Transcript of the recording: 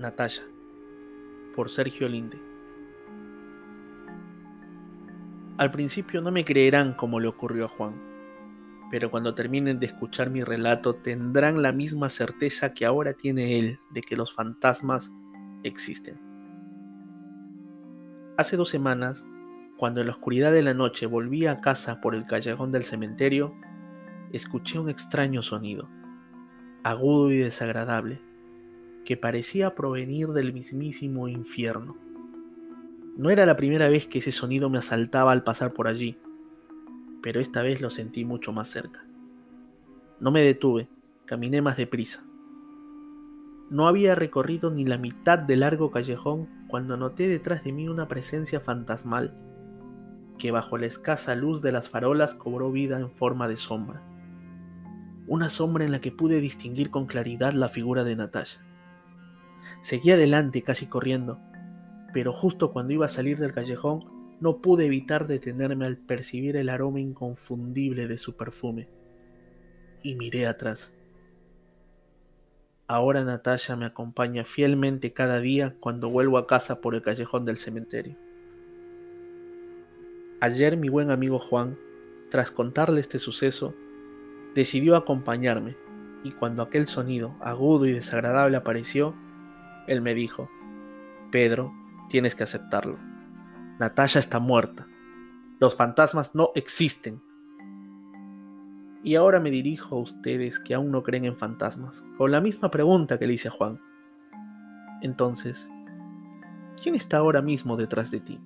Natalia, por Sergio Linde. Al principio no me creerán como le ocurrió a Juan, pero cuando terminen de escuchar mi relato tendrán la misma certeza que ahora tiene él de que los fantasmas existen. Hace dos semanas, cuando en la oscuridad de la noche volví a casa por el callejón del cementerio, escuché un extraño sonido, agudo y desagradable que parecía provenir del mismísimo infierno. No era la primera vez que ese sonido me asaltaba al pasar por allí, pero esta vez lo sentí mucho más cerca. No me detuve, caminé más deprisa. No había recorrido ni la mitad del largo callejón cuando noté detrás de mí una presencia fantasmal que bajo la escasa luz de las farolas cobró vida en forma de sombra. Una sombra en la que pude distinguir con claridad la figura de Natasha. Seguí adelante casi corriendo, pero justo cuando iba a salir del callejón no pude evitar detenerme al percibir el aroma inconfundible de su perfume. Y miré atrás. Ahora Natalia me acompaña fielmente cada día cuando vuelvo a casa por el callejón del cementerio. Ayer mi buen amigo Juan, tras contarle este suceso, decidió acompañarme y cuando aquel sonido agudo y desagradable apareció, él me dijo, Pedro, tienes que aceptarlo. Natalia está muerta. Los fantasmas no existen. Y ahora me dirijo a ustedes que aún no creen en fantasmas, con la misma pregunta que le hice a Juan. Entonces, ¿quién está ahora mismo detrás de ti?